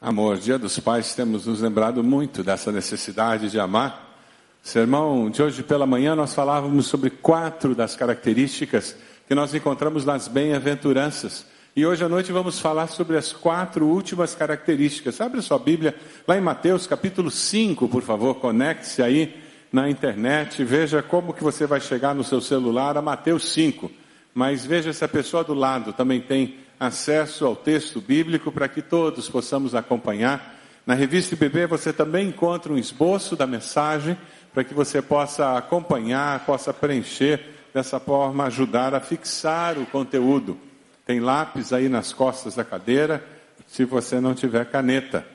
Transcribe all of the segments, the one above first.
Amor, Dia dos Pais, temos nos lembrado muito dessa necessidade de amar. Sermão de hoje pela manhã nós falávamos sobre quatro das características que nós encontramos nas bem-aventuranças. E hoje à noite vamos falar sobre as quatro últimas características. Abre sua Bíblia lá em Mateus capítulo 5, por favor, conecte-se aí na internet, veja como que você vai chegar no seu celular a Mateus 5. Mas veja se a pessoa do lado também tem acesso ao texto bíblico para que todos possamos acompanhar. Na revista IBB você também encontra um esboço da mensagem para que você possa acompanhar, possa preencher, dessa forma ajudar a fixar o conteúdo. Tem lápis aí nas costas da cadeira, se você não tiver caneta.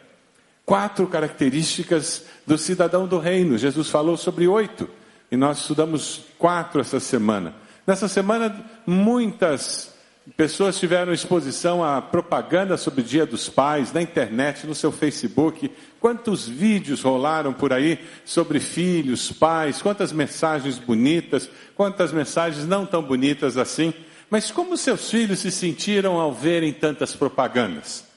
Quatro características do cidadão do reino. Jesus falou sobre oito e nós estudamos quatro essa semana. Nessa semana, muitas Pessoas tiveram exposição à propaganda sobre o Dia dos Pais na internet, no seu Facebook. Quantos vídeos rolaram por aí sobre filhos, pais, quantas mensagens bonitas, quantas mensagens não tão bonitas assim. Mas como seus filhos se sentiram ao verem tantas propagandas?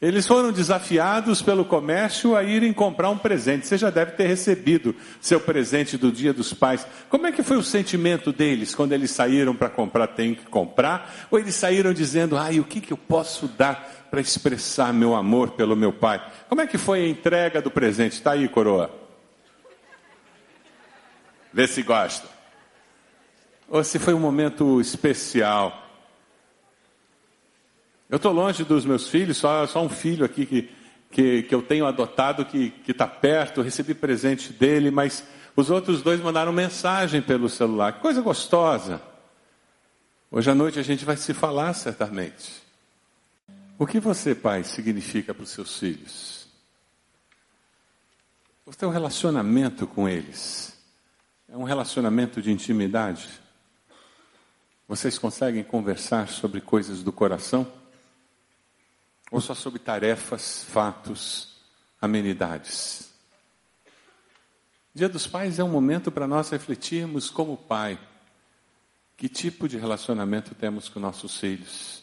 Eles foram desafiados pelo comércio a irem comprar um presente. Você já deve ter recebido seu presente do Dia dos Pais. Como é que foi o sentimento deles quando eles saíram para comprar? Tem que comprar? Ou eles saíram dizendo, ai, o que, que eu posso dar para expressar meu amor pelo meu pai? Como é que foi a entrega do presente? Está aí, coroa. Vê se gosta. Ou se foi um momento especial eu estou longe dos meus filhos, só, só um filho aqui que, que, que eu tenho adotado que está perto, recebi presente dele, mas os outros dois mandaram mensagem pelo celular. Que coisa gostosa. Hoje à noite a gente vai se falar certamente. O que você, pai, significa para os seus filhos? O teu relacionamento com eles é um relacionamento de intimidade? Vocês conseguem conversar sobre coisas do coração? Ou só sobre tarefas, fatos, amenidades? Dia dos Pais é um momento para nós refletirmos como pai, que tipo de relacionamento temos com nossos filhos.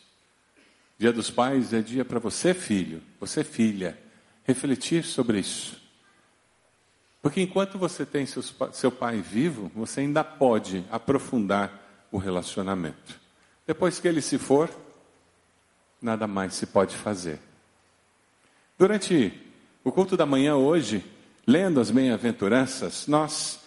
Dia dos Pais é dia para você, filho, você, filha, refletir sobre isso. Porque enquanto você tem seus, seu pai vivo, você ainda pode aprofundar o relacionamento. Depois que ele se for, nada mais se pode fazer. Durante o culto da manhã hoje, lendo as bem-aventuranças, nós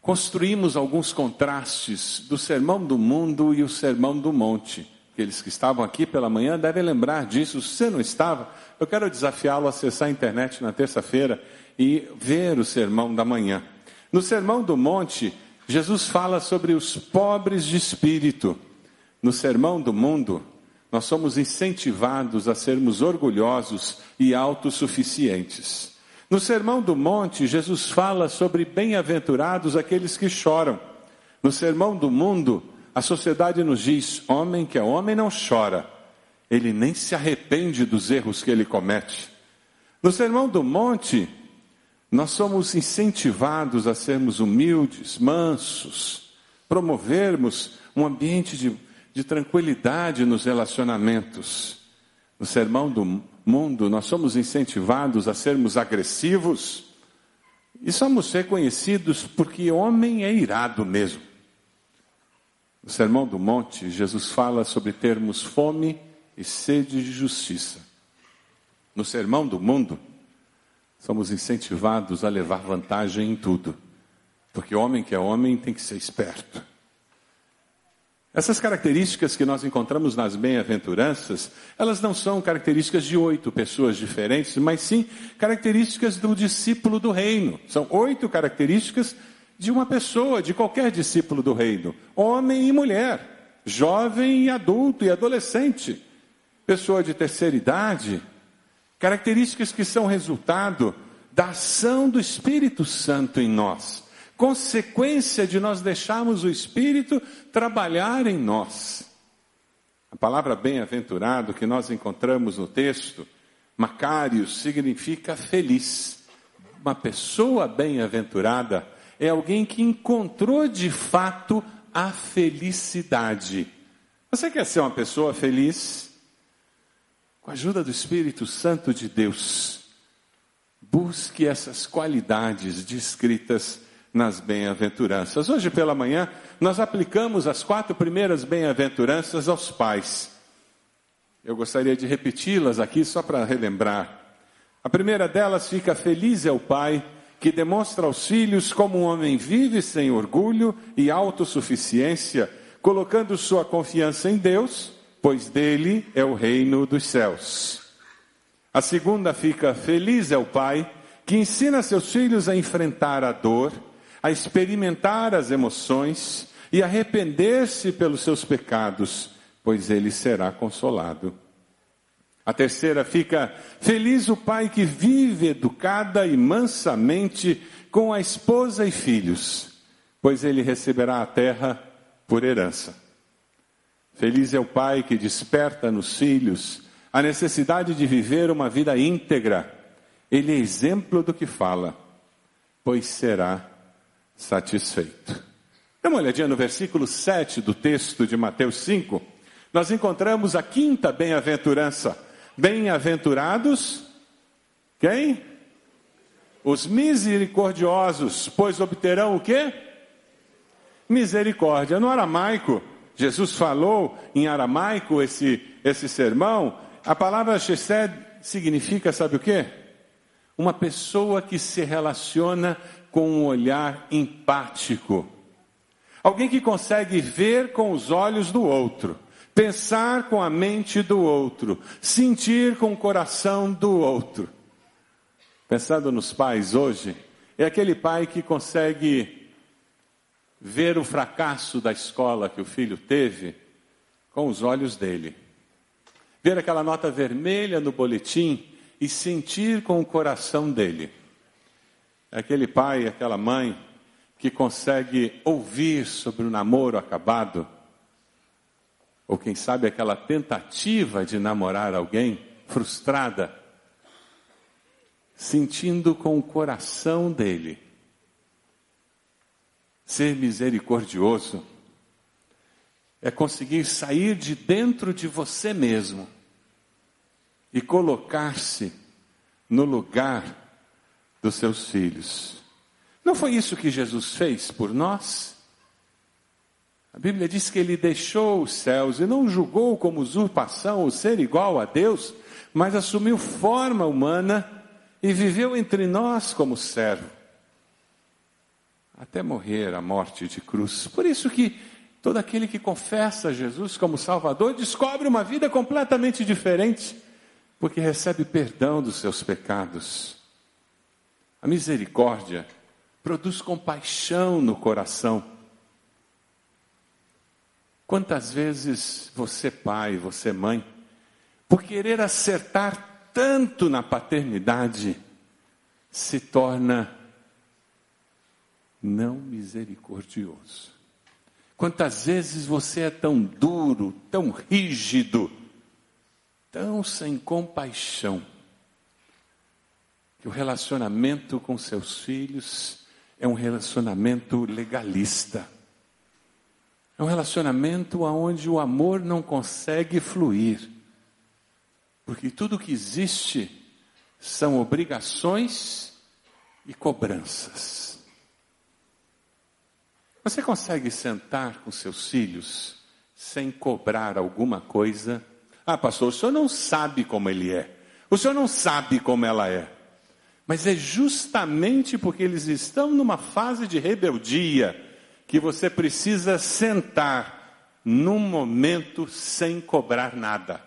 construímos alguns contrastes do sermão do mundo e o sermão do monte. Aqueles que estavam aqui pela manhã devem lembrar disso. Se você não estava, eu quero desafiá-lo a acessar a internet na terça-feira e ver o sermão da manhã. No sermão do monte, Jesus fala sobre os pobres de espírito. No sermão do mundo, nós somos incentivados a sermos orgulhosos e autossuficientes. No Sermão do Monte, Jesus fala sobre bem-aventurados aqueles que choram. No Sermão do Mundo, a sociedade nos diz: homem que é homem não chora, ele nem se arrepende dos erros que ele comete. No Sermão do Monte, nós somos incentivados a sermos humildes, mansos, promovermos um ambiente de de tranquilidade nos relacionamentos. No sermão do mundo, nós somos incentivados a sermos agressivos e somos reconhecidos porque homem é irado mesmo. No sermão do monte, Jesus fala sobre termos fome e sede de justiça. No sermão do mundo, somos incentivados a levar vantagem em tudo, porque homem que é homem tem que ser esperto. Essas características que nós encontramos nas bem-aventuranças, elas não são características de oito pessoas diferentes, mas sim características do discípulo do reino. São oito características de uma pessoa, de qualquer discípulo do reino: homem e mulher, jovem e adulto e adolescente, pessoa de terceira idade. Características que são resultado da ação do Espírito Santo em nós consequência de nós deixarmos o Espírito trabalhar em nós. A palavra bem-aventurado que nós encontramos no texto, Macários, significa feliz. Uma pessoa bem-aventurada é alguém que encontrou de fato a felicidade. Você quer ser uma pessoa feliz? com a ajuda do Espírito Santo de Deus, busque essas qualidades descritas nas bem-aventuranças. Hoje pela manhã, nós aplicamos as quatro primeiras bem-aventuranças aos pais. Eu gostaria de repeti-las aqui só para relembrar. A primeira delas fica: Feliz é o pai que demonstra aos filhos como um homem vive sem orgulho e autossuficiência, colocando sua confiança em Deus pois dele é o reino dos céus. A segunda fica: Feliz é o pai que ensina seus filhos a enfrentar a dor, a experimentar as emoções e arrepender-se pelos seus pecados, pois ele será consolado. A terceira fica: Feliz o pai que vive educada e mansamente com a esposa e filhos, pois ele receberá a terra por herança. Feliz é o pai que desperta nos filhos a necessidade de viver uma vida íntegra. Ele é exemplo do que fala, pois será satisfeito. Dá uma olhadinha no versículo 7 do texto de Mateus 5. Nós encontramos a quinta bem-aventurança. Bem-aventurados, quem? Os misericordiosos, pois obterão o quê? Misericórdia. No aramaico, Jesus falou em aramaico esse, esse sermão, a palavra Shesed significa, sabe o quê? Uma pessoa que se relaciona com um olhar empático. Alguém que consegue ver com os olhos do outro, pensar com a mente do outro, sentir com o coração do outro. Pensando nos pais hoje, é aquele pai que consegue ver o fracasso da escola que o filho teve com os olhos dele. Ver aquela nota vermelha no boletim e sentir com o coração dele. Aquele pai, aquela mãe que consegue ouvir sobre o namoro acabado, ou quem sabe aquela tentativa de namorar alguém frustrada, sentindo com o coração dele Ser misericordioso é conseguir sair de dentro de você mesmo e colocar-se no lugar dos seus filhos. Não foi isso que Jesus fez por nós? A Bíblia diz que ele deixou os céus e não julgou como usurpação o ser igual a Deus, mas assumiu forma humana e viveu entre nós como servo até morrer a morte de cruz. Por isso que todo aquele que confessa Jesus como Salvador descobre uma vida completamente diferente, porque recebe perdão dos seus pecados. A misericórdia produz compaixão no coração. Quantas vezes você, pai, você, mãe, por querer acertar tanto na paternidade, se torna não misericordioso. Quantas vezes você é tão duro, tão rígido, tão sem compaixão, que o relacionamento com seus filhos é um relacionamento legalista. É um relacionamento onde o amor não consegue fluir. Porque tudo que existe são obrigações e cobranças. Você consegue sentar com seus filhos sem cobrar alguma coisa? Ah, pastor, o senhor não sabe como ele é. O senhor não sabe como ela é. Mas é justamente porque eles estão numa fase de rebeldia que você precisa sentar num momento sem cobrar nada.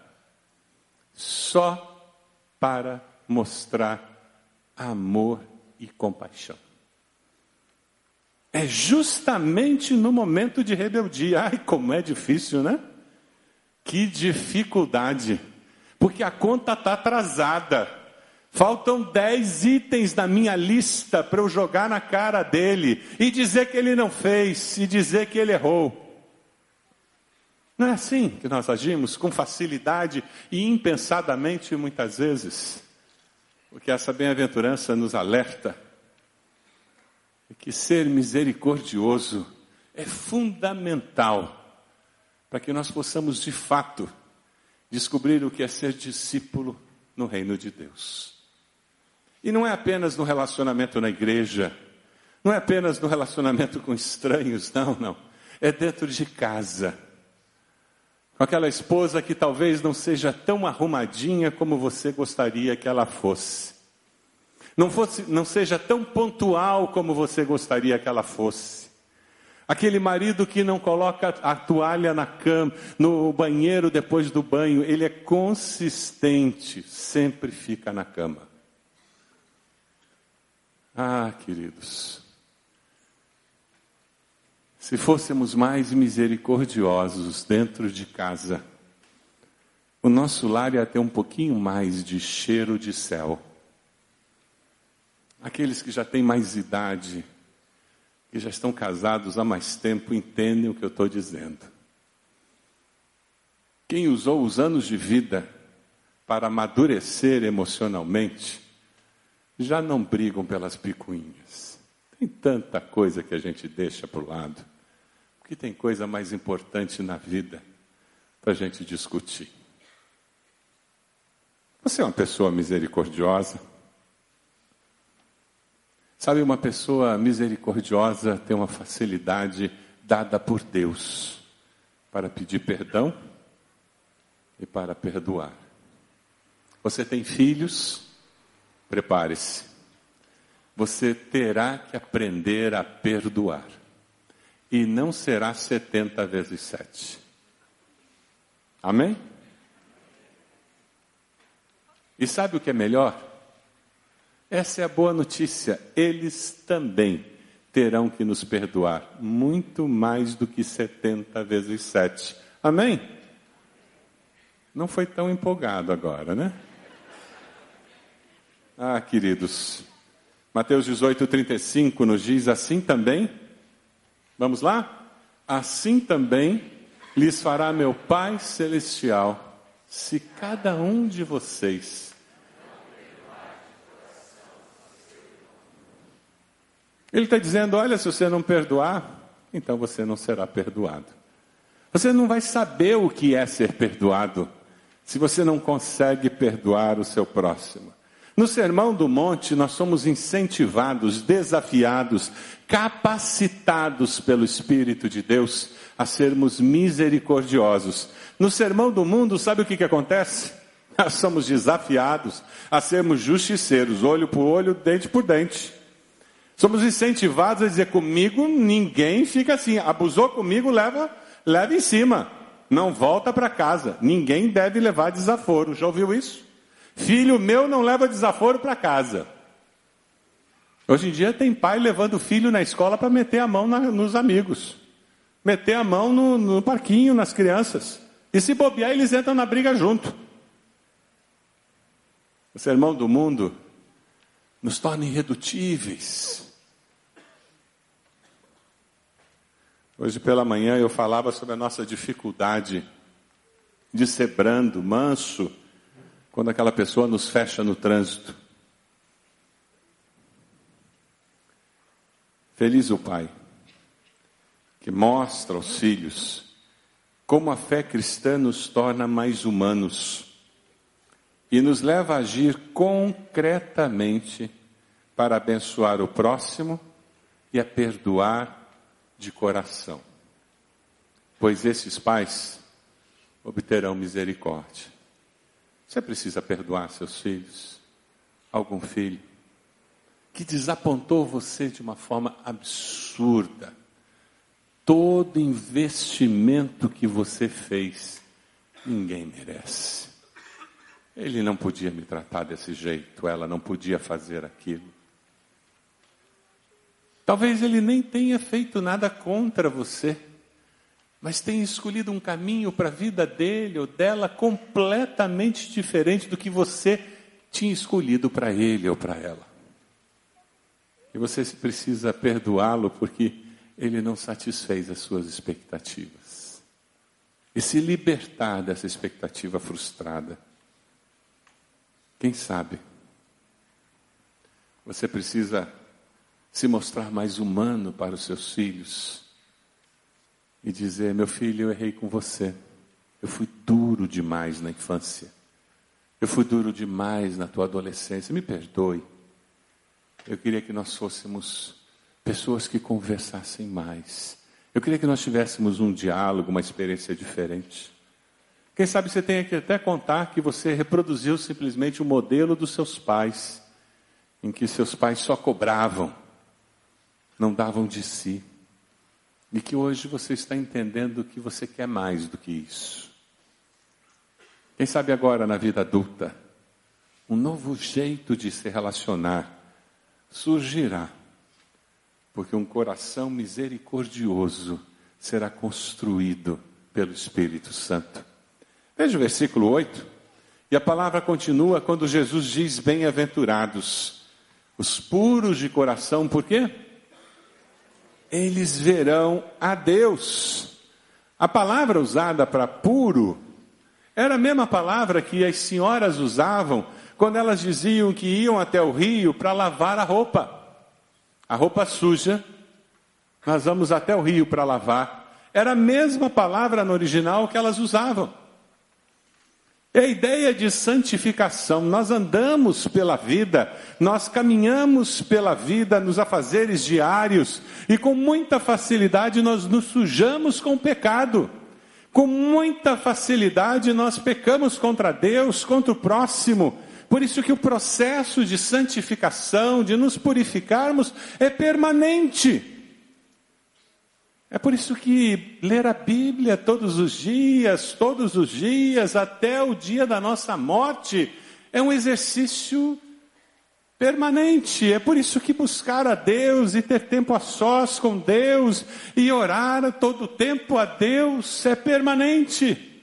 Só para mostrar amor e compaixão. É justamente no momento de rebeldia. Ai, como é difícil, né? Que dificuldade. Porque a conta está atrasada. Faltam dez itens na minha lista para eu jogar na cara dele e dizer que ele não fez e dizer que ele errou. Não é assim que nós agimos com facilidade e impensadamente muitas vezes. Porque essa bem-aventurança nos alerta que ser misericordioso é fundamental para que nós possamos de fato descobrir o que é ser discípulo no reino de Deus. E não é apenas no relacionamento na igreja, não é apenas no relacionamento com estranhos, não, não. É dentro de casa. Com aquela esposa que talvez não seja tão arrumadinha como você gostaria que ela fosse. Não, fosse, não seja tão pontual como você gostaria que ela fosse. Aquele marido que não coloca a toalha na cama, no banheiro depois do banho, ele é consistente, sempre fica na cama. Ah, queridos, se fôssemos mais misericordiosos dentro de casa, o nosso lar ia ter um pouquinho mais de cheiro de céu. Aqueles que já têm mais idade, que já estão casados há mais tempo, entendem o que eu estou dizendo. Quem usou os anos de vida para amadurecer emocionalmente, já não brigam pelas picuinhas. Tem tanta coisa que a gente deixa para o lado, porque tem coisa mais importante na vida para a gente discutir. Você é uma pessoa misericordiosa? Sabe, uma pessoa misericordiosa tem uma facilidade dada por Deus para pedir perdão e para perdoar. Você tem filhos? Prepare-se. Você terá que aprender a perdoar. E não será 70 vezes 7. Amém? E sabe o que é melhor? Essa é a boa notícia. Eles também terão que nos perdoar muito mais do que 70 vezes 7. Amém? Não foi tão empolgado agora, né? Ah, queridos. Mateus 18, 35 nos diz assim também. Vamos lá? Assim também lhes fará meu Pai Celestial, se cada um de vocês Ele está dizendo: olha, se você não perdoar, então você não será perdoado. Você não vai saber o que é ser perdoado se você não consegue perdoar o seu próximo. No Sermão do Monte, nós somos incentivados, desafiados, capacitados pelo Espírito de Deus a sermos misericordiosos. No Sermão do Mundo, sabe o que, que acontece? Nós somos desafiados a sermos justiceiros, olho por olho, dente por dente. Somos incentivados a dizer comigo ninguém fica assim, abusou comigo, leva, leva em cima. Não volta para casa. Ninguém deve levar desaforo. Já ouviu isso? Filho meu não leva desaforo para casa. Hoje em dia tem pai levando o filho na escola para meter a mão na, nos amigos. Meter a mão no, no parquinho, nas crianças. E se bobear, eles entram na briga junto. O sermão do mundo nos torna irredutíveis. Hoje pela manhã eu falava sobre a nossa dificuldade de ser brando, manso, quando aquela pessoa nos fecha no trânsito. Feliz o pai que mostra aos filhos como a fé cristã nos torna mais humanos e nos leva a agir concretamente para abençoar o próximo e a perdoar de coração, pois esses pais obterão misericórdia. Você precisa perdoar seus filhos, algum filho que desapontou você de uma forma absurda. Todo investimento que você fez, ninguém merece. Ele não podia me tratar desse jeito, ela não podia fazer aquilo. Talvez ele nem tenha feito nada contra você, mas tenha escolhido um caminho para a vida dele ou dela completamente diferente do que você tinha escolhido para ele ou para ela. E você precisa perdoá-lo porque ele não satisfez as suas expectativas. E se libertar dessa expectativa frustrada. Quem sabe? Você precisa se mostrar mais humano para os seus filhos e dizer: Meu filho, eu errei com você. Eu fui duro demais na infância. Eu fui duro demais na tua adolescência. Me perdoe. Eu queria que nós fôssemos pessoas que conversassem mais. Eu queria que nós tivéssemos um diálogo, uma experiência diferente. Quem sabe você tenha que até contar que você reproduziu simplesmente o modelo dos seus pais, em que seus pais só cobravam, não davam de si. E que hoje você está entendendo que você quer mais do que isso. Quem sabe agora na vida adulta, um novo jeito de se relacionar surgirá, porque um coração misericordioso será construído pelo Espírito Santo. Veja o versículo 8. E a palavra continua quando Jesus diz: Bem-aventurados os puros de coração, por quê? Eles verão a Deus. A palavra usada para puro era a mesma palavra que as senhoras usavam quando elas diziam que iam até o rio para lavar a roupa. A roupa suja, nós vamos até o rio para lavar. Era a mesma palavra no original que elas usavam. É a ideia de santificação. Nós andamos pela vida, nós caminhamos pela vida nos afazeres diários e com muita facilidade nós nos sujamos com o pecado. Com muita facilidade nós pecamos contra Deus, contra o próximo. Por isso que o processo de santificação, de nos purificarmos, é permanente. É por isso que ler a Bíblia todos os dias, todos os dias, até o dia da nossa morte, é um exercício permanente. É por isso que buscar a Deus e ter tempo a sós com Deus e orar todo o tempo a Deus é permanente.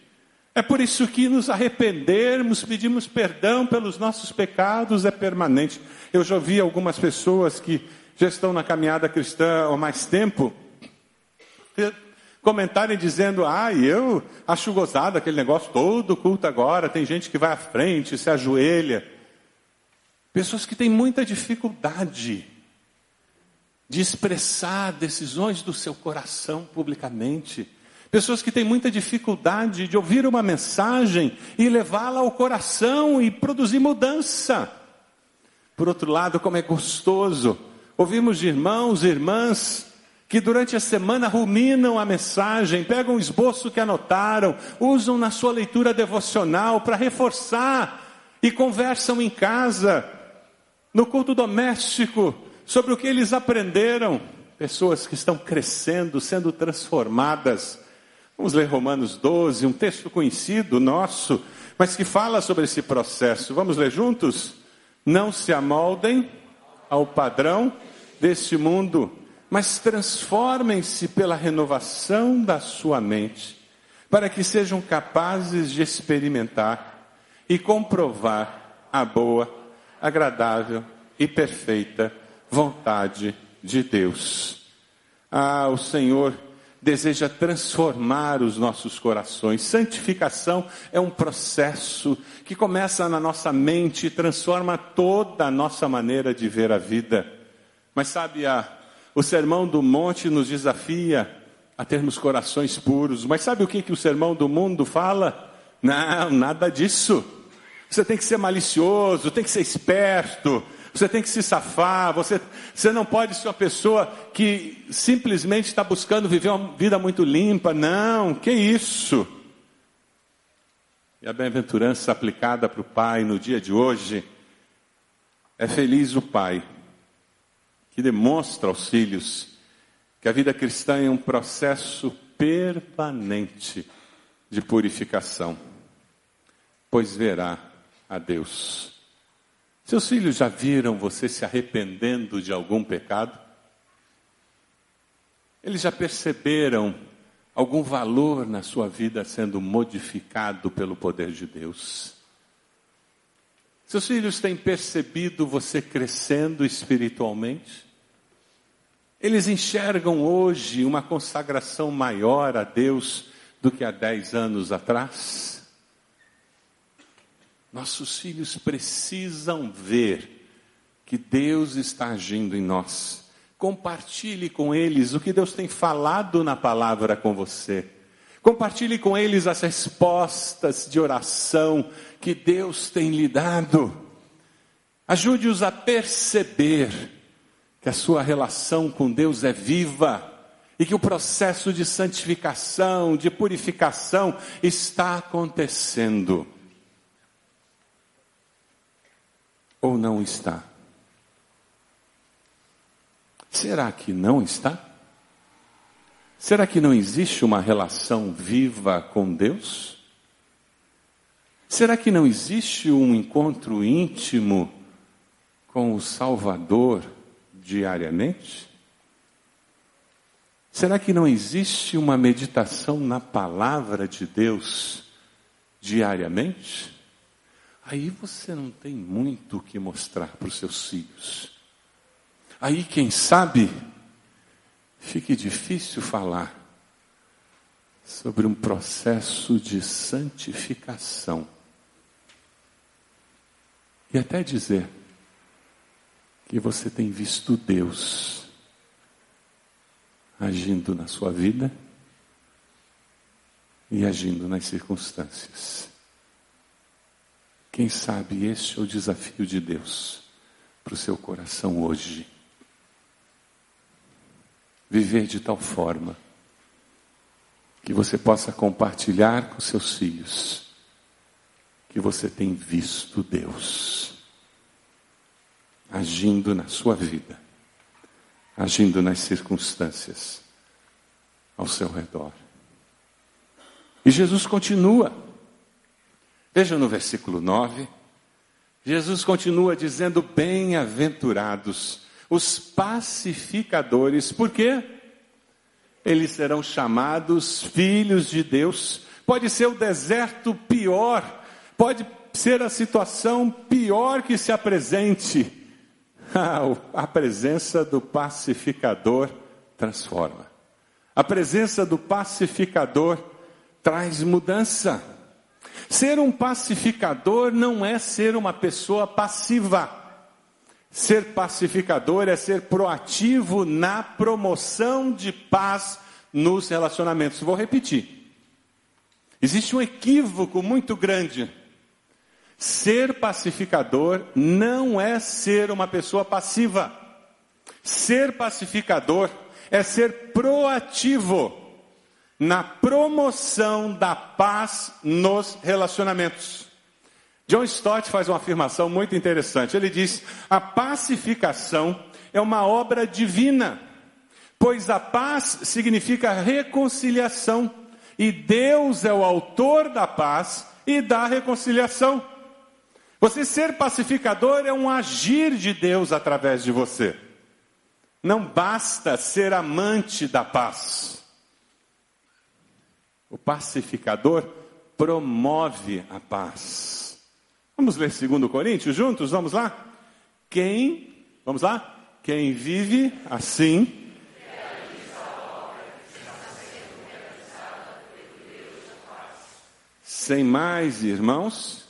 É por isso que nos arrependermos, pedimos perdão pelos nossos pecados é permanente. Eu já ouvi algumas pessoas que já estão na caminhada cristã há mais tempo comentarem dizendo: ah, eu acho gozado aquele negócio todo culto agora, tem gente que vai à frente, se ajoelha. Pessoas que têm muita dificuldade de expressar decisões do seu coração publicamente. Pessoas que têm muita dificuldade de ouvir uma mensagem e levá-la ao coração e produzir mudança. Por outro lado, como é gostoso ouvimos de irmãos e irmãs que durante a semana ruminam a mensagem, pegam o esboço que anotaram, usam na sua leitura devocional para reforçar e conversam em casa, no culto doméstico, sobre o que eles aprenderam. Pessoas que estão crescendo, sendo transformadas. Vamos ler Romanos 12, um texto conhecido nosso, mas que fala sobre esse processo. Vamos ler juntos? Não se amoldem ao padrão deste mundo mas transformem-se pela renovação da sua mente, para que sejam capazes de experimentar e comprovar a boa, agradável e perfeita vontade de Deus. Ah, o Senhor deseja transformar os nossos corações. Santificação é um processo que começa na nossa mente e transforma toda a nossa maneira de ver a vida. Mas sabe, a o sermão do monte nos desafia a termos corações puros. Mas sabe o que, que o sermão do mundo fala? Não, nada disso. Você tem que ser malicioso, tem que ser esperto, você tem que se safar, você, você não pode ser uma pessoa que simplesmente está buscando viver uma vida muito limpa. Não, que isso? E a bem-aventurança aplicada para o pai no dia de hoje é feliz o pai que demonstra aos filhos que a vida cristã é um processo permanente de purificação, pois verá a Deus. Seus filhos já viram você se arrependendo de algum pecado? Eles já perceberam algum valor na sua vida sendo modificado pelo poder de Deus? Seus filhos têm percebido você crescendo espiritualmente? Eles enxergam hoje uma consagração maior a Deus do que há dez anos atrás? Nossos filhos precisam ver que Deus está agindo em nós. Compartilhe com eles o que Deus tem falado na palavra com você. Compartilhe com eles as respostas de oração que Deus tem lhe dado. Ajude-os a perceber que a sua relação com Deus é viva e que o processo de santificação, de purificação está acontecendo. Ou não está? Será que não está? Será que não existe uma relação viva com Deus? Será que não existe um encontro íntimo com o Salvador diariamente? Será que não existe uma meditação na palavra de Deus diariamente? Aí você não tem muito o que mostrar para os seus filhos. Aí, quem sabe, fique difícil falar sobre um processo de santificação. E até dizer que você tem visto Deus agindo na sua vida e agindo nas circunstâncias. Quem sabe este é o desafio de Deus para o seu coração hoje viver de tal forma que você possa compartilhar com seus filhos que você tem visto Deus agindo na sua vida, agindo nas circunstâncias ao seu redor. E Jesus continua. Veja no versículo 9. Jesus continua dizendo: Bem-aventurados os pacificadores. Por quê? Eles serão chamados filhos de Deus. Pode ser o deserto pior, pode ser a situação pior que se apresente. a presença do pacificador transforma. A presença do pacificador traz mudança. Ser um pacificador não é ser uma pessoa passiva. Ser pacificador é ser proativo na promoção de paz nos relacionamentos. Vou repetir. Existe um equívoco muito grande. Ser pacificador não é ser uma pessoa passiva. Ser pacificador é ser proativo na promoção da paz nos relacionamentos. John Stott faz uma afirmação muito interessante. Ele diz: a pacificação é uma obra divina, pois a paz significa reconciliação, e Deus é o autor da paz e da reconciliação. Você ser pacificador é um agir de Deus através de você. Não basta ser amante da paz. O pacificador promove a paz. Vamos ler 2 Coríntios juntos? Vamos lá? Quem, vamos lá? Quem vive assim. Sem mais, irmãos.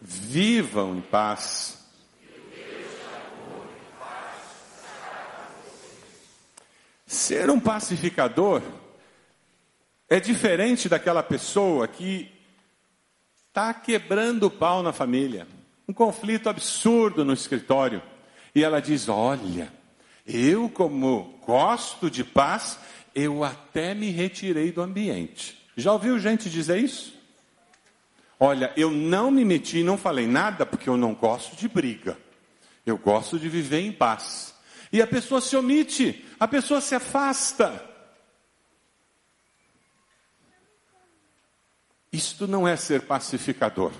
Vivam em paz Ser um pacificador é diferente daquela pessoa que está quebrando o pau na família. Um conflito absurdo no escritório. E ela diz: Olha, eu, como gosto de paz, eu até me retirei do ambiente. Já ouviu gente dizer isso? Olha, eu não me meti, não falei nada porque eu não gosto de briga. Eu gosto de viver em paz. E a pessoa se omite, a pessoa se afasta. Isto não é ser pacificador.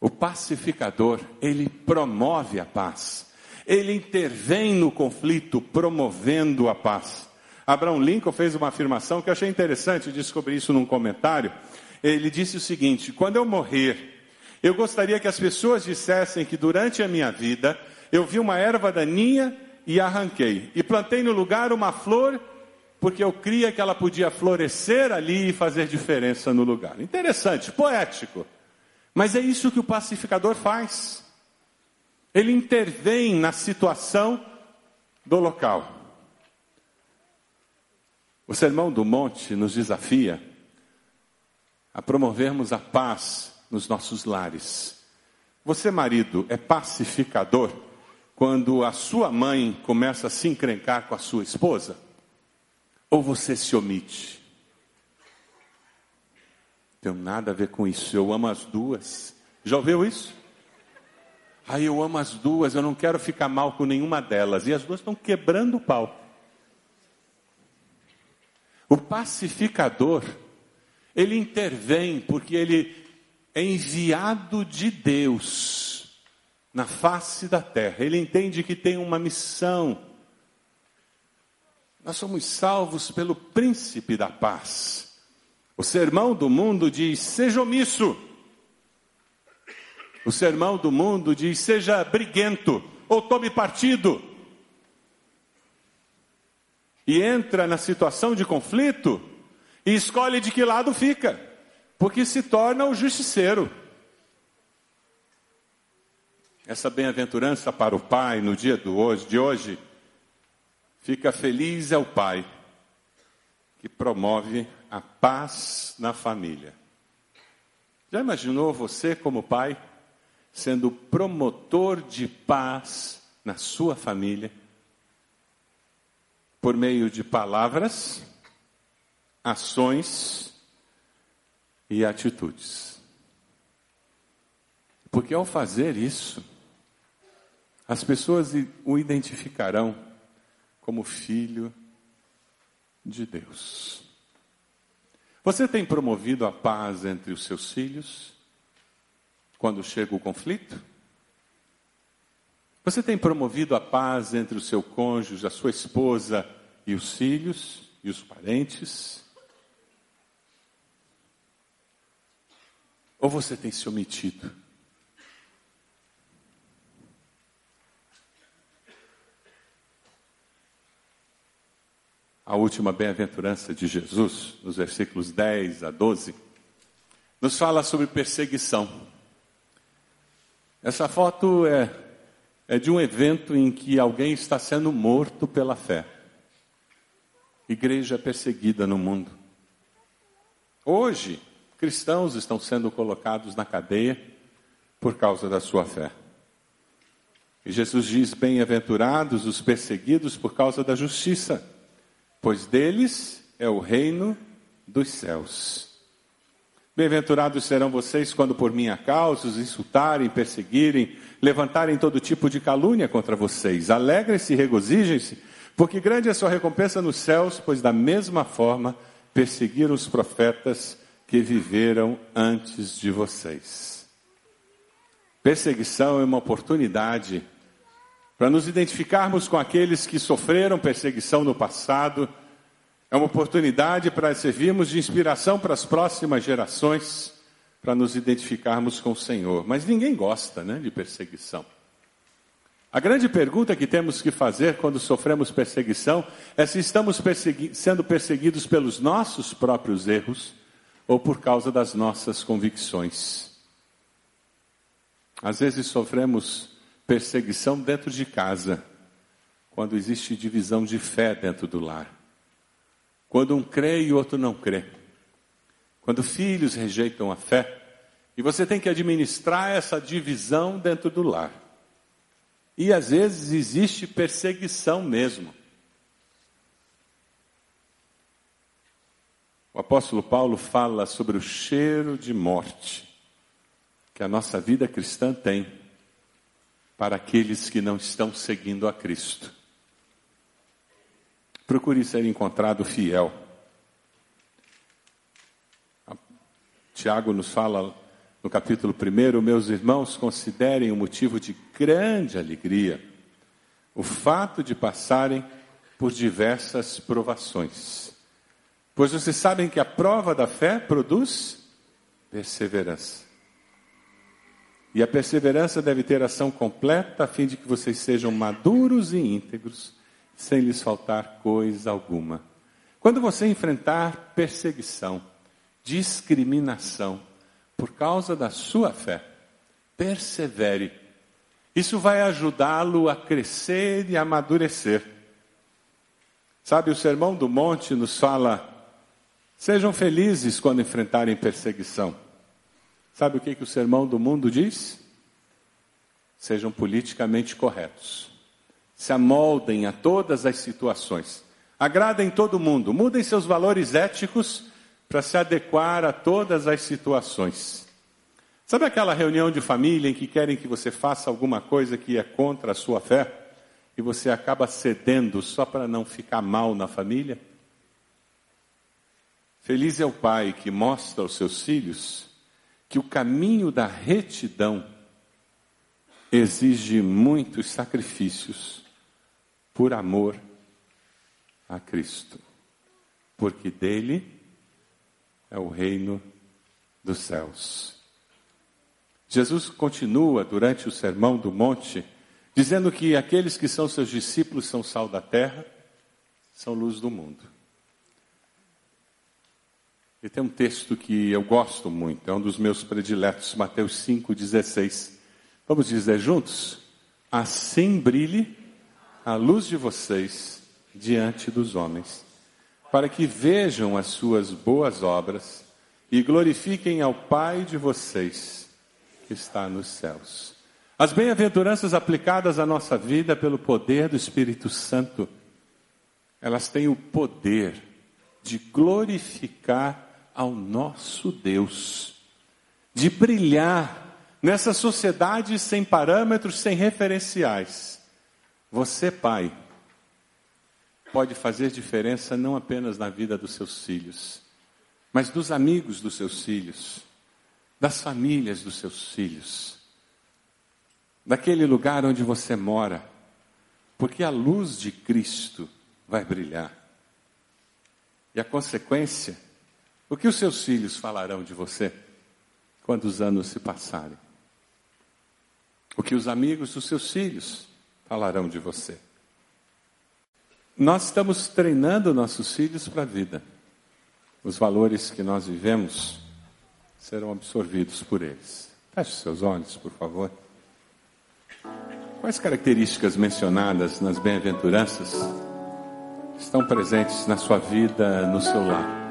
O pacificador, ele promove a paz. Ele intervém no conflito, promovendo a paz. Abraão Lincoln fez uma afirmação que eu achei interessante, descobri isso num comentário. Ele disse o seguinte: quando eu morrer, eu gostaria que as pessoas dissessem que durante a minha vida eu vi uma erva daninha e arranquei. E plantei no lugar uma flor porque eu cria que ela podia florescer ali e fazer diferença no lugar. Interessante, poético. Mas é isso que o pacificador faz. Ele intervém na situação do local. O Sermão do Monte nos desafia a promovermos a paz nos nossos lares. Você, marido, é pacificador quando a sua mãe começa a se encrencar com a sua esposa? Ou você se omite? Tem nada a ver com isso. Eu amo as duas. Já ouviu isso? Aí eu amo as duas, eu não quero ficar mal com nenhuma delas. E as duas estão quebrando o pau. O pacificador, ele intervém porque ele enviado de Deus na face da terra. Ele entende que tem uma missão. Nós somos salvos pelo príncipe da paz. O sermão do mundo diz: seja omisso. O sermão do mundo diz: seja briguento ou tome partido. E entra na situação de conflito e escolhe de que lado fica, porque se torna o justiceiro. Essa bem-aventurança para o pai no dia do hoje, de hoje, fica feliz é o pai que promove a paz na família. Já imaginou você como pai? sendo promotor de paz na sua família, por meio de palavras, ações e atitudes. Porque ao fazer isso, as pessoas o identificarão como filho de Deus. Você tem promovido a paz entre os seus filhos? quando chega o conflito? Você tem promovido a paz entre o seu cônjuge, a sua esposa e os filhos e os parentes? Ou você tem se omitido? A última bem-aventurança de Jesus, nos versículos 10 a 12, nos fala sobre perseguição. Essa foto é, é de um evento em que alguém está sendo morto pela fé. Igreja perseguida no mundo. Hoje, cristãos estão sendo colocados na cadeia por causa da sua fé. E Jesus diz: Bem-aventurados os perseguidos por causa da justiça, pois deles é o reino dos céus. Bem-aventurados serão vocês quando por minha causa os insultarem, perseguirem, levantarem todo tipo de calúnia contra vocês. Alegrem-se e regozijem-se, porque grande é a sua recompensa nos céus, pois da mesma forma perseguiram os profetas que viveram antes de vocês. Perseguição é uma oportunidade para nos identificarmos com aqueles que sofreram perseguição no passado é uma oportunidade para servirmos de inspiração para as próximas gerações, para nos identificarmos com o Senhor. Mas ninguém gosta né, de perseguição. A grande pergunta que temos que fazer quando sofremos perseguição é se estamos persegui sendo perseguidos pelos nossos próprios erros ou por causa das nossas convicções. Às vezes sofremos perseguição dentro de casa, quando existe divisão de fé dentro do lar. Quando um crê e o outro não crê. Quando filhos rejeitam a fé. E você tem que administrar essa divisão dentro do lar. E às vezes existe perseguição mesmo. O apóstolo Paulo fala sobre o cheiro de morte que a nossa vida cristã tem para aqueles que não estão seguindo a Cristo. Procure ser encontrado fiel. Tiago nos fala no capítulo 1, meus irmãos, considerem um motivo de grande alegria o fato de passarem por diversas provações. Pois vocês sabem que a prova da fé produz perseverança. E a perseverança deve ter ação completa a fim de que vocês sejam maduros e íntegros sem lhes faltar coisa alguma. Quando você enfrentar perseguição, discriminação, por causa da sua fé. Persevere. Isso vai ajudá-lo a crescer e amadurecer. Sabe, o Sermão do Monte nos fala: sejam felizes quando enfrentarem perseguição. Sabe o que, que o Sermão do Mundo diz? Sejam politicamente corretos. Se amoldem a todas as situações. Agradem todo mundo. Mudem seus valores éticos para se adequar a todas as situações. Sabe aquela reunião de família em que querem que você faça alguma coisa que é contra a sua fé e você acaba cedendo só para não ficar mal na família? Feliz é o pai que mostra aos seus filhos que o caminho da retidão exige muitos sacrifícios por amor a Cristo, porque dele é o reino dos céus. Jesus continua durante o sermão do monte, dizendo que aqueles que são seus discípulos são sal da terra, são luz do mundo. E tem um texto que eu gosto muito, é um dos meus prediletos, Mateus 5,16. Vamos dizer juntos? Assim brilhe a luz de vocês diante dos homens, para que vejam as suas boas obras e glorifiquem ao Pai de vocês que está nos céus. As bem-aventuranças aplicadas à nossa vida pelo poder do Espírito Santo, elas têm o poder de glorificar ao nosso Deus, de brilhar nessa sociedade sem parâmetros, sem referenciais. Você, pai, pode fazer diferença não apenas na vida dos seus filhos, mas dos amigos dos seus filhos, das famílias dos seus filhos, daquele lugar onde você mora, porque a luz de Cristo vai brilhar. E a consequência, o que os seus filhos falarão de você quando os anos se passarem? O que os amigos dos seus filhos falarão de você? Nós estamos treinando nossos filhos para a vida. Os valores que nós vivemos serão absorvidos por eles. Feche seus olhos, por favor. Quais características mencionadas nas bem-aventuranças estão presentes na sua vida, no seu lar?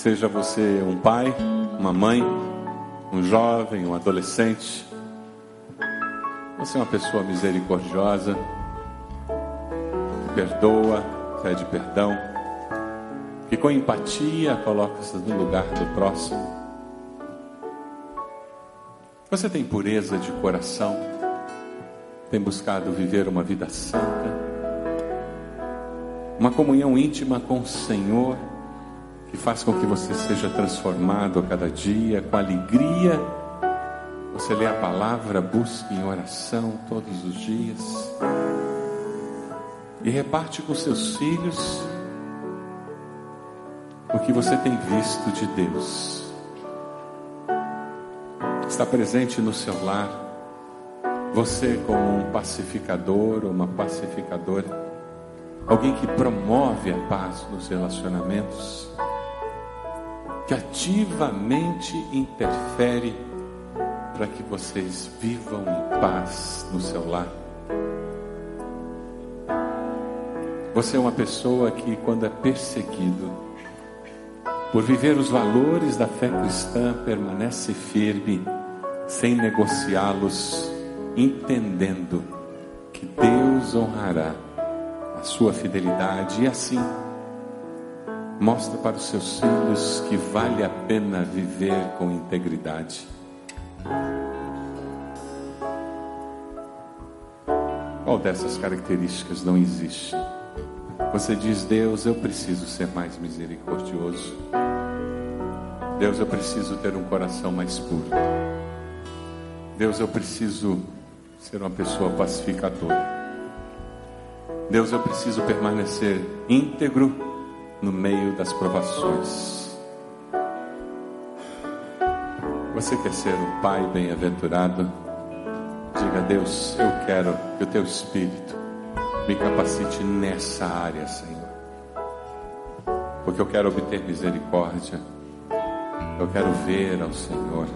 Seja você um pai, uma mãe, um jovem, um adolescente, você é uma pessoa misericordiosa perdoa, pede perdão, que com empatia coloca-se no lugar do próximo. Você tem pureza de coração, tem buscado viver uma vida santa, uma comunhão íntima com o Senhor, que faz com que você seja transformado a cada dia, com alegria. Você lê a palavra, busque em oração todos os dias e reparte com seus filhos o que você tem visto de Deus. Está presente no seu lar, você como um pacificador ou uma pacificadora, alguém que promove a paz nos relacionamentos, que ativamente interfere para que vocês vivam em paz no seu lar. Você é uma pessoa que, quando é perseguido, por viver os valores da fé cristã, permanece firme, sem negociá-los, entendendo que Deus honrará a sua fidelidade e assim mostra para os seus filhos que vale a pena viver com integridade. Qual dessas características não existe? Você diz, Deus, eu preciso ser mais misericordioso. Deus, eu preciso ter um coração mais puro. Deus, eu preciso ser uma pessoa pacificadora. Deus, eu preciso permanecer íntegro no meio das provações. Você quer ser um pai bem-aventurado? Diga, Deus, eu quero que o teu espírito me capacite nessa área, Senhor. Porque eu quero obter misericórdia. Eu quero ver ao Senhor.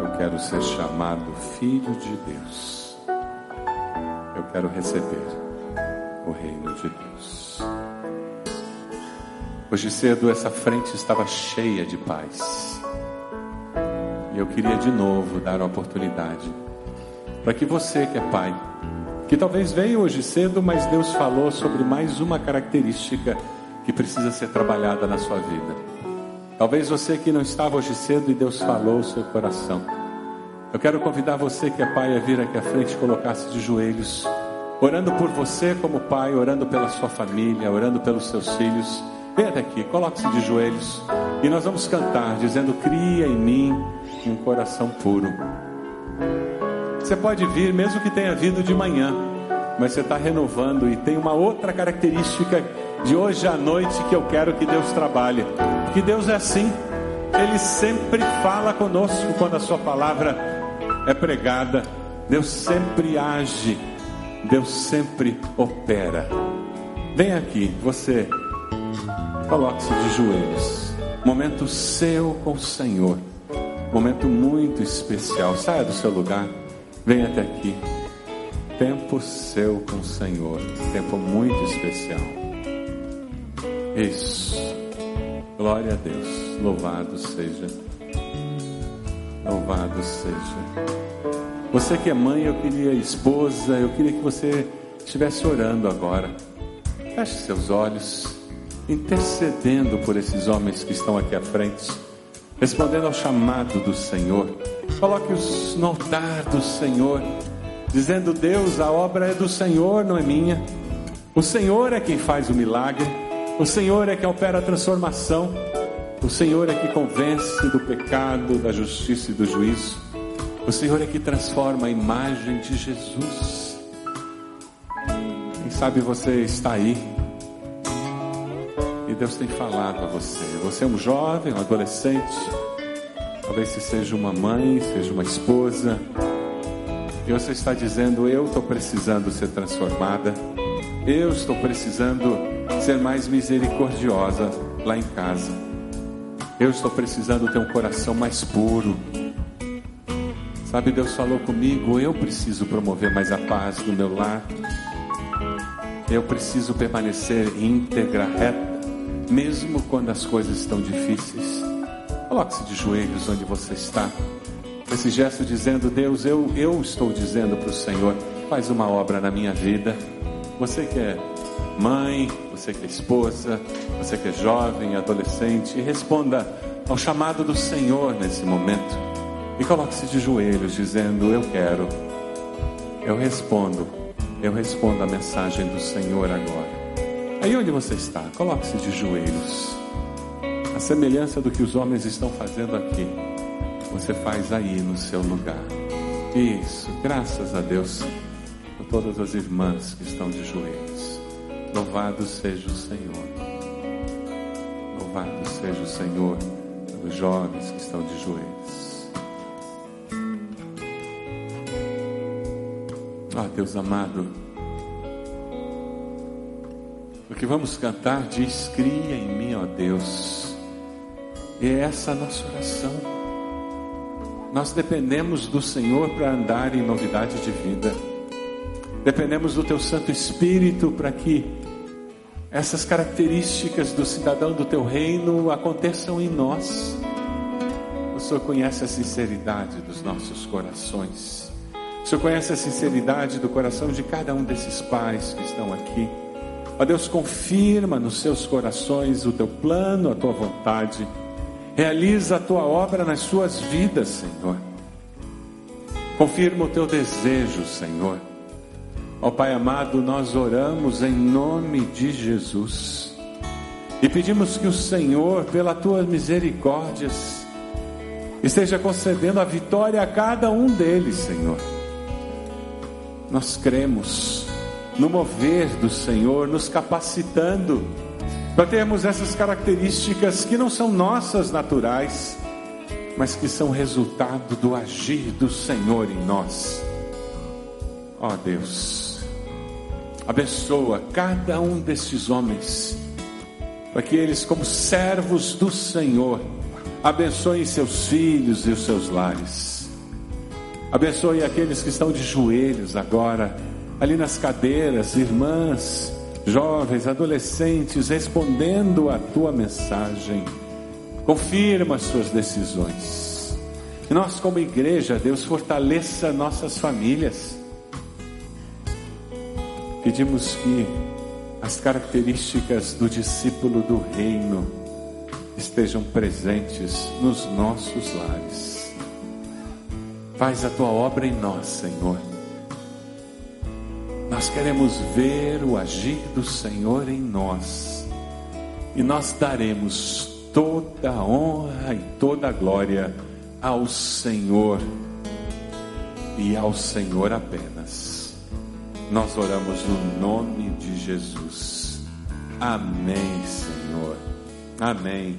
Eu quero ser chamado filho de Deus. Eu quero receber o reino de Deus. Hoje cedo essa frente estava cheia de paz. E eu queria de novo dar a oportunidade para que você que é pai, que talvez veio hoje cedo, mas Deus falou sobre mais uma característica que precisa ser trabalhada na sua vida. Talvez você que não estava hoje cedo e Deus falou o seu coração. Eu quero convidar você que é pai a vir aqui à frente colocar-se de joelhos, orando por você como pai, orando pela sua família, orando pelos seus filhos. Venha até aqui, coloque-se de joelhos e nós vamos cantar dizendo: Cria em mim um coração puro. Você pode vir, mesmo que tenha vindo de manhã, mas você está renovando e tem uma outra característica de hoje à noite que eu quero que Deus trabalhe. Que Deus é assim, Ele sempre fala conosco quando a Sua palavra é pregada. Deus sempre age, Deus sempre opera. Vem aqui, você, coloque-se de joelhos. Momento seu com o Senhor. Momento muito especial. Saia do seu lugar, venha até aqui. Tempo seu com o Senhor. Tempo muito especial. Isso. Glória a Deus. Louvado seja. Louvado seja. Você que é mãe, eu queria esposa, eu queria que você estivesse orando agora. Feche seus olhos, intercedendo por esses homens que estão aqui à frente, respondendo ao chamado do Senhor. Coloque-os no altar do Senhor, dizendo: Deus, a obra é do Senhor, não é minha. O Senhor é quem faz o milagre. O Senhor é que opera a transformação. O Senhor é que convence do pecado, da justiça e do juízo. O Senhor é que transforma a imagem de Jesus. Quem sabe você está aí e Deus tem falado a você. Você é um jovem, um adolescente, talvez você seja uma mãe, seja uma esposa, e você está dizendo: Eu estou precisando ser transformada, eu estou precisando ser mais misericordiosa lá em casa, eu estou precisando ter um coração mais puro. Sabe, Deus falou comigo, eu preciso promover mais a paz no meu lar. Eu preciso permanecer íntegra, reta, mesmo quando as coisas estão difíceis. Coloque-se de joelhos onde você está. Esse gesto dizendo, Deus, eu, eu estou dizendo para o Senhor, faz uma obra na minha vida. Você que é mãe, você que é esposa, você que é jovem, adolescente, responda ao chamado do Senhor nesse momento. E coloque-se de joelhos, dizendo: Eu quero. Eu respondo. Eu respondo a mensagem do Senhor agora. Aí onde você está, coloque-se de joelhos. A semelhança do que os homens estão fazendo aqui, você faz aí no seu lugar. Isso, graças a Deus por todas as irmãs que estão de joelhos. Louvado seja o Senhor. Louvado seja o Senhor pelos jovens que estão de joelhos. Ah, Deus amado, que vamos cantar diz: Cria em mim, ó Deus. E é essa a nossa oração. Nós dependemos do Senhor para andar em novidade de vida. Dependemos do Teu Santo Espírito para que essas características do cidadão do Teu reino aconteçam em nós. O Senhor conhece a sinceridade dos nossos corações. O Senhor conhece a sinceridade do coração de cada um desses pais que estão aqui. Ó Deus, confirma nos seus corações o teu plano, a tua vontade. Realiza a tua obra nas suas vidas, Senhor. Confirma o teu desejo, Senhor. Ó Pai amado, nós oramos em nome de Jesus e pedimos que o Senhor, pela tua misericórdias, esteja concedendo a vitória a cada um deles, Senhor nós cremos no mover do Senhor, nos capacitando para termos essas características que não são nossas naturais, mas que são resultado do agir do Senhor em nós. Ó oh Deus, abençoa cada um desses homens, para que eles, como servos do Senhor, Abençoe seus filhos e os seus lares. Abençoe aqueles que estão de joelhos agora, ali nas cadeiras, irmãs, jovens, adolescentes, respondendo a tua mensagem. Confirma as suas decisões. Nós, como igreja, Deus, fortaleça nossas famílias. Pedimos que as características do discípulo do reino estejam presentes nos nossos lares. Faz a tua obra em nós, Senhor. Nós queremos ver o agir do Senhor em nós. E nós daremos toda a honra e toda a glória ao Senhor e ao Senhor apenas. Nós oramos no nome de Jesus. Amém, Senhor. Amém.